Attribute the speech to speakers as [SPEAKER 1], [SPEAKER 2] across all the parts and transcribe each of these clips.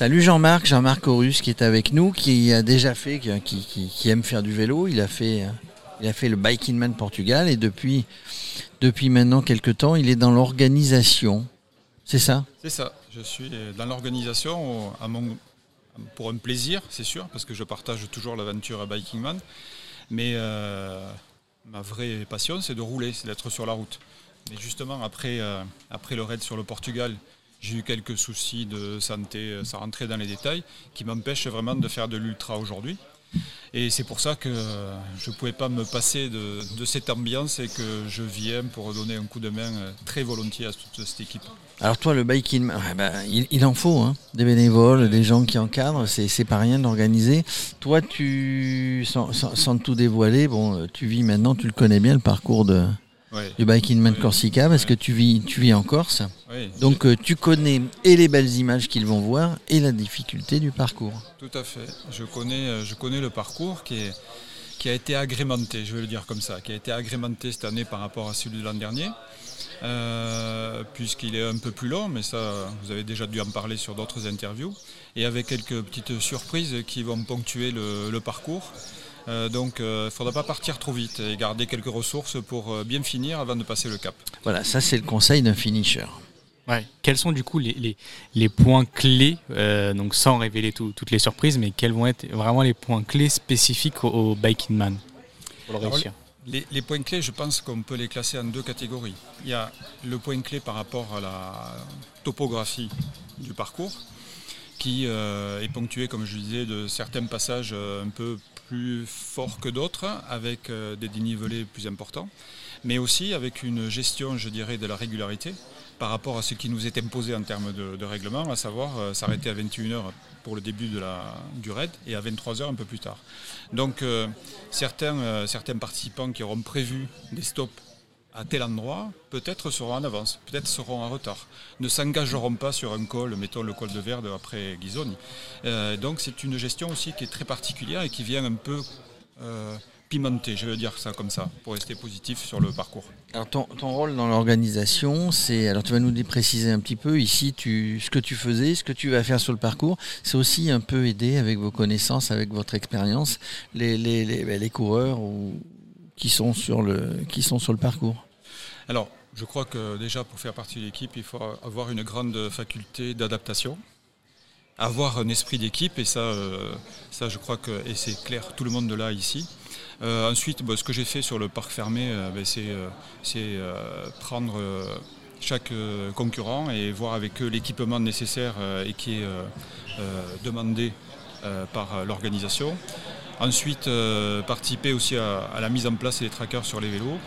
[SPEAKER 1] Salut Jean-Marc, Jean-Marc Horus qui est avec nous, qui a déjà fait, qui, aime faire du vélo. Il a fait, il a fait le Biking Man Portugal et depuis, depuis maintenant quelques temps, il est dans l'organisation. C'est ça?
[SPEAKER 2] C'est ça. Je suis dans l'organisation pour un plaisir, c'est sûr, parce que je partage toujours l'aventure à Biking Man. Mais euh, ma vraie passion, c'est de rouler, c'est d'être sur la route. Et justement, après, euh, après le raid sur le Portugal, j'ai eu quelques soucis de santé, euh, ça rentrait dans les détails, qui m'empêchent vraiment de faire de l'ultra aujourd'hui. Et c'est pour ça que je ne pouvais pas me passer de, cette ambiance et que je viens pour donner un coup de main euh, très volontiers à toute cette équipe.
[SPEAKER 1] Alors toi, le biking, bah, il, en faut, hein. des bénévoles, des gens qui encadrent, c'est pas rien d'organiser. Toi, tu, sans, sans, tout dévoiler, bon, tu vis maintenant, tu le connais bien, le parcours de, du Biking Man Corsica parce que tu vis, tu vis en Corse. Donc euh, tu connais et les belles images qu'ils vont voir et la difficulté du parcours.
[SPEAKER 2] Tout à fait. Je connais, euh, je connais le parcours qui, est, qui a été agrémenté, je vais le dire comme ça, qui a été agrémenté cette année par rapport à celui de l'an dernier. Euh, puisqu'il est un peu plus long, mais ça, vous avez déjà dû en parler sur d'autres interviews, et avec quelques petites surprises qui vont ponctuer le parcours. Euh, donc il euh, ne faudra pas partir trop vite et garder quelques ressources pour euh, bien finir avant de passer le cap.
[SPEAKER 1] Voilà, ça c'est le conseil d'un finisher.
[SPEAKER 3] Quels sont du coup les, les, points clés, donc sans révéler toutes les surprises, mais quels vont être vraiment les points clés spécifiques au, Biking Man pour le réussir
[SPEAKER 2] les, les, points clés, je pense qu'on peut les classer en deux catégories. Il y a le point clé par rapport à la topographie du parcours, qui est ponctué, comme je disais, de certains passages un peu plus fort que d'autres, avec euh, des dénivelés plus importants, mais aussi avec une gestion, je dirais, de la régularité par rapport à ce qui nous est imposé en termes de, règlement, à savoir euh, s'arrêter à 21h pour le début de la, du raid et à 23h un peu plus tard. Donc euh, certains, certains participants qui auront prévu des stops à tel endroit, peut-être seront en avance, peut-être seront en retard, ne s'engageront pas sur un col, mettons le col de Verde après Ghisoni. Euh, donc c'est une gestion aussi qui est très particulière et qui vient un peu euh, pimenter, je veux dire ça comme ça, pour rester positif sur le parcours.
[SPEAKER 1] Alors ton, rôle dans l'organisation, c'est, alors tu vas nous préciser un petit peu ici, ce que tu faisais, ce que tu vas faire sur le parcours, c'est aussi un peu aider avec vos connaissances, avec votre expérience, les, les, les, les coureurs ou qui sont sur le, qui sont sur le parcours
[SPEAKER 2] Alors, je crois que déjà pour faire partie de l'équipe, il faut avoir une grande faculté d'adaptation, avoir un esprit d'équipe, et ça, euh, ça je crois que et c'est clair, tout le monde de là ici. Euh, ensuite, ce que j'ai fait sur le parc fermé, euh, bah, c'est prendre chaque concurrent et voir avec eux l'équipement nécessaire et qui est demandé par l'organisation. Ensuite, euh, participer aussi à, la mise en place des trackers sur les vélos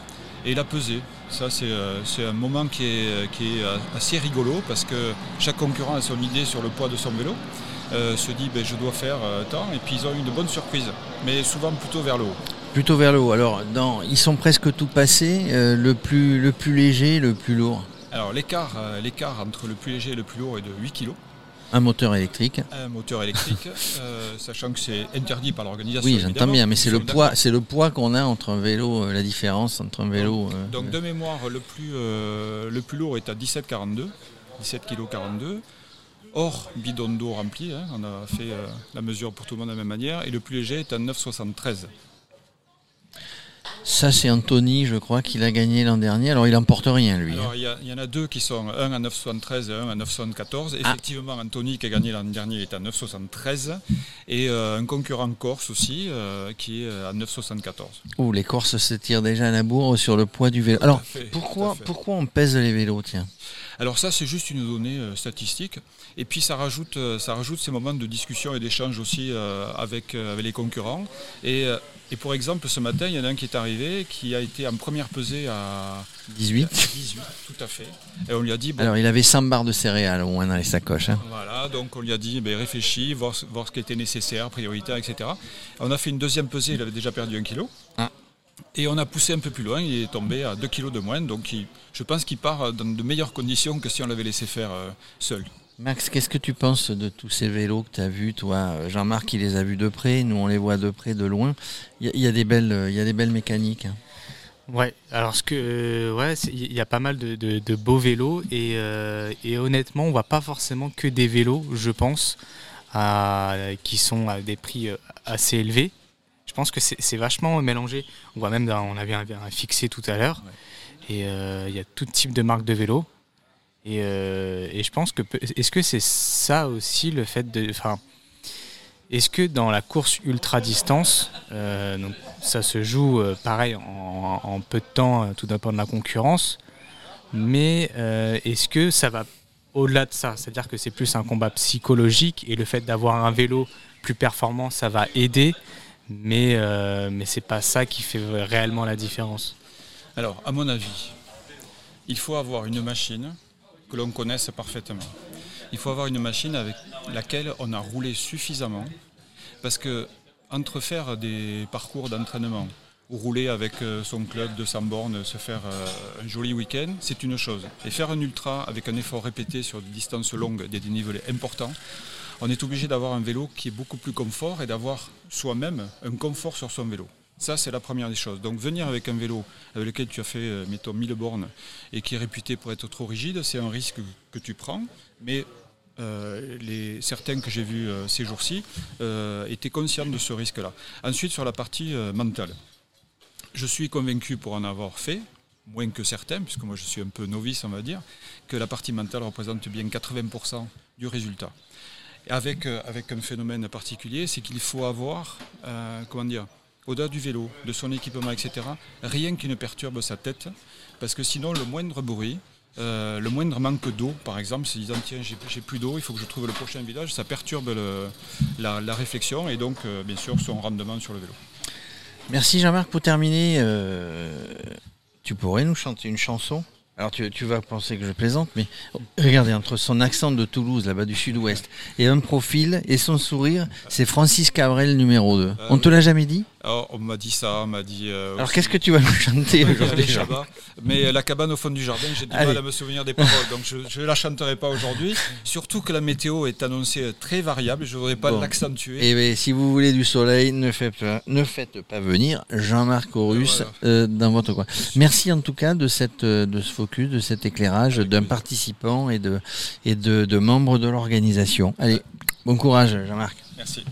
[SPEAKER 2] et la peser. Ça, c'est euh, un moment qui est, assez rigolo parce que chaque concurrent a son idée sur le poids de son vélo. Euh, se dit ben, je dois faire tant et puis ils ont une bonne surprise, mais souvent plutôt vers le haut.
[SPEAKER 1] Plutôt vers le haut. Alors, ils sont presque tout passés, le, plus, le plus léger, le plus lourd.
[SPEAKER 2] Alors, l'écart entre le plus léger et le plus lourd est de 8 kg.
[SPEAKER 1] Un moteur électrique.
[SPEAKER 2] Un moteur électrique, euh, sachant que c'est interdit par l'organisation.
[SPEAKER 1] Oui, j'entends bien, mais c'est le poids, c'est le poids qu'on a entre un vélo, euh, la différence entre un vélo.
[SPEAKER 2] Donc, euh, de mémoire, le plus, le plus lourd est à 17,42, 17 kg 42. Hors bidon d'eau rempli, hein, on a fait la mesure pour tout le monde de la même manière, et le plus léger est à 9,73.
[SPEAKER 1] Ça, c'est Anthony, je crois, qu'il a gagné l'an dernier. Alors, il n'emporte rien, lui.
[SPEAKER 2] Alors, hein. il y, en a deux qui sont, un à 9,73 et un à 9,74. Ah. Effectivement, Anthony, qui a gagné l'an dernier, est à 9,73. Et euh, un concurrent corse aussi, euh, qui est à 9,74.
[SPEAKER 1] Ouh, les Corses se tirent déjà à la bourre sur le poids du vélo. Alors, pourquoi, pourquoi on pèse les vélos, tiens?
[SPEAKER 2] Alors ça, c'est juste une donnée euh, statistique. Et puis ça rajoute, ça rajoute ces moments de discussion et d'échange aussi avec, avec les concurrents. Et et pour exemple, ce matin, il y en a un qui est arrivé, qui a été en première pesée à
[SPEAKER 1] 18.
[SPEAKER 2] 18, tout à fait. Et on lui a dit.
[SPEAKER 1] Alors, il avait 100 barres de céréales au moins dans les sacoches. Hein.
[SPEAKER 2] Voilà, donc on lui a dit ben, réfléchis, voir, voir, ce qui était nécessaire, prioritaire, etc. On a fait une deuxième pesée, il avait déjà perdu un kilo. Ah. Et on a poussé un peu plus loin, il est tombé à 2 kilos de moins, donc je pense qu'il part dans de meilleures conditions que si on l'avait laissé faire euh, seul.
[SPEAKER 1] Max, qu'est-ce que tu penses de tous ces vélos que tu as vus, toi? Jean-Marc, il les a vus de près, nous on les voit de près, de loin. Il y, a des belles, il y a des belles mécaniques. Hein.
[SPEAKER 3] Ouais, alors ce que ouais, il y a pas mal de, beaux vélos et, et, honnêtement, on voit pas forcément que des vélos, je pense, à, qui sont à des prix assez élevés. Je pense que c'est vachement mélangé. On voit même, on avait un, fixé tout à l'heure, et il y a tout type de marques de vélos. Et, et je pense que est-ce que c'est ça aussi le fait de, enfin est-ce que dans la course ultra distance, euh, donc ça se joue euh, pareil en, peu de temps, euh, tout dépend de la concurrence, mais est-ce que ça va au-delà de ça? C'est-à-dire que c'est plus un combat psychologique et le fait d'avoir un vélo plus performant, ça va aider, mais, mais ce n'est pas ça qui fait réellement la différence.
[SPEAKER 2] Alors, à mon avis, il faut avoir une machine que l'on connaisse parfaitement. Il faut avoir une machine avec laquelle on a roulé suffisamment. Parce que entre faire des parcours d'entraînement ou rouler avec euh, son club de 100 bornes, se faire euh, un joli week-end, c'est une chose. Et faire un ultra avec un effort répété sur des distances longues, des dénivelés importants, on est obligé d'avoir un vélo qui est beaucoup plus confort et d'avoir soi-même un confort sur son vélo. Ça, c'est la première des choses. Donc venir avec un vélo avec lequel tu as fait, euh, mettons, 1000 bornes et qui est réputé pour être trop rigide, c'est un risque que tu prends. Mais euh, les, certains que j'ai vus euh, ces jours-ci euh, étaient conscients de ce risque-là. Ensuite, sur la partie mentale, je suis convaincu pour en avoir fait, moins que certains, puisque moi je suis un peu novice, on va dire, que la partie mentale représente bien 80% du résultat. avec, avec un phénomène particulier, c'est qu'il faut avoir, comment dire, au-delà du vélo, de son équipement, etc., rien qui ne perturbe sa tête, parce que sinon le moindre bruit, euh, le moindre manque d'eau, par exemple, se disant tiens, j'ai plus d'eau, il faut que je trouve le prochain village, ça perturbe la, réflexion et donc, euh, bien sûr, son rendement sur le vélo.
[SPEAKER 1] Merci Jean-Marc. Pour terminer, euh, tu pourrais nous chanter une chanson? Alors tu, vas penser que je plaisante, mais regardez, entre son accent de Toulouse, là-bas du sud-ouest, et un profil et son sourire, c'est Francis Cabrel numéro 2. on te l'a jamais dit?
[SPEAKER 2] On m'a dit ça, on m'a dit.
[SPEAKER 1] Euh, Alors qu'est-ce que tu vas nous chanter aujourd'hui
[SPEAKER 2] Mais euh, la cabane au fond du jardin, j'ai du mal à me souvenir des paroles, donc je ne la chanterai pas aujourd'hui. Surtout que la météo est annoncée très variable, je ne voudrais pas l'accentuer.
[SPEAKER 1] Et eh ben, si vous voulez du soleil, ne faites pas, ne faites pas venir Jean-Marc Horus euh, dans votre coin. Merci en tout cas de, cette, de ce focus, de cet éclairage d'un participant et de, et de, de membres de l'organisation. Allez, bon courage Jean-Marc.
[SPEAKER 2] Merci.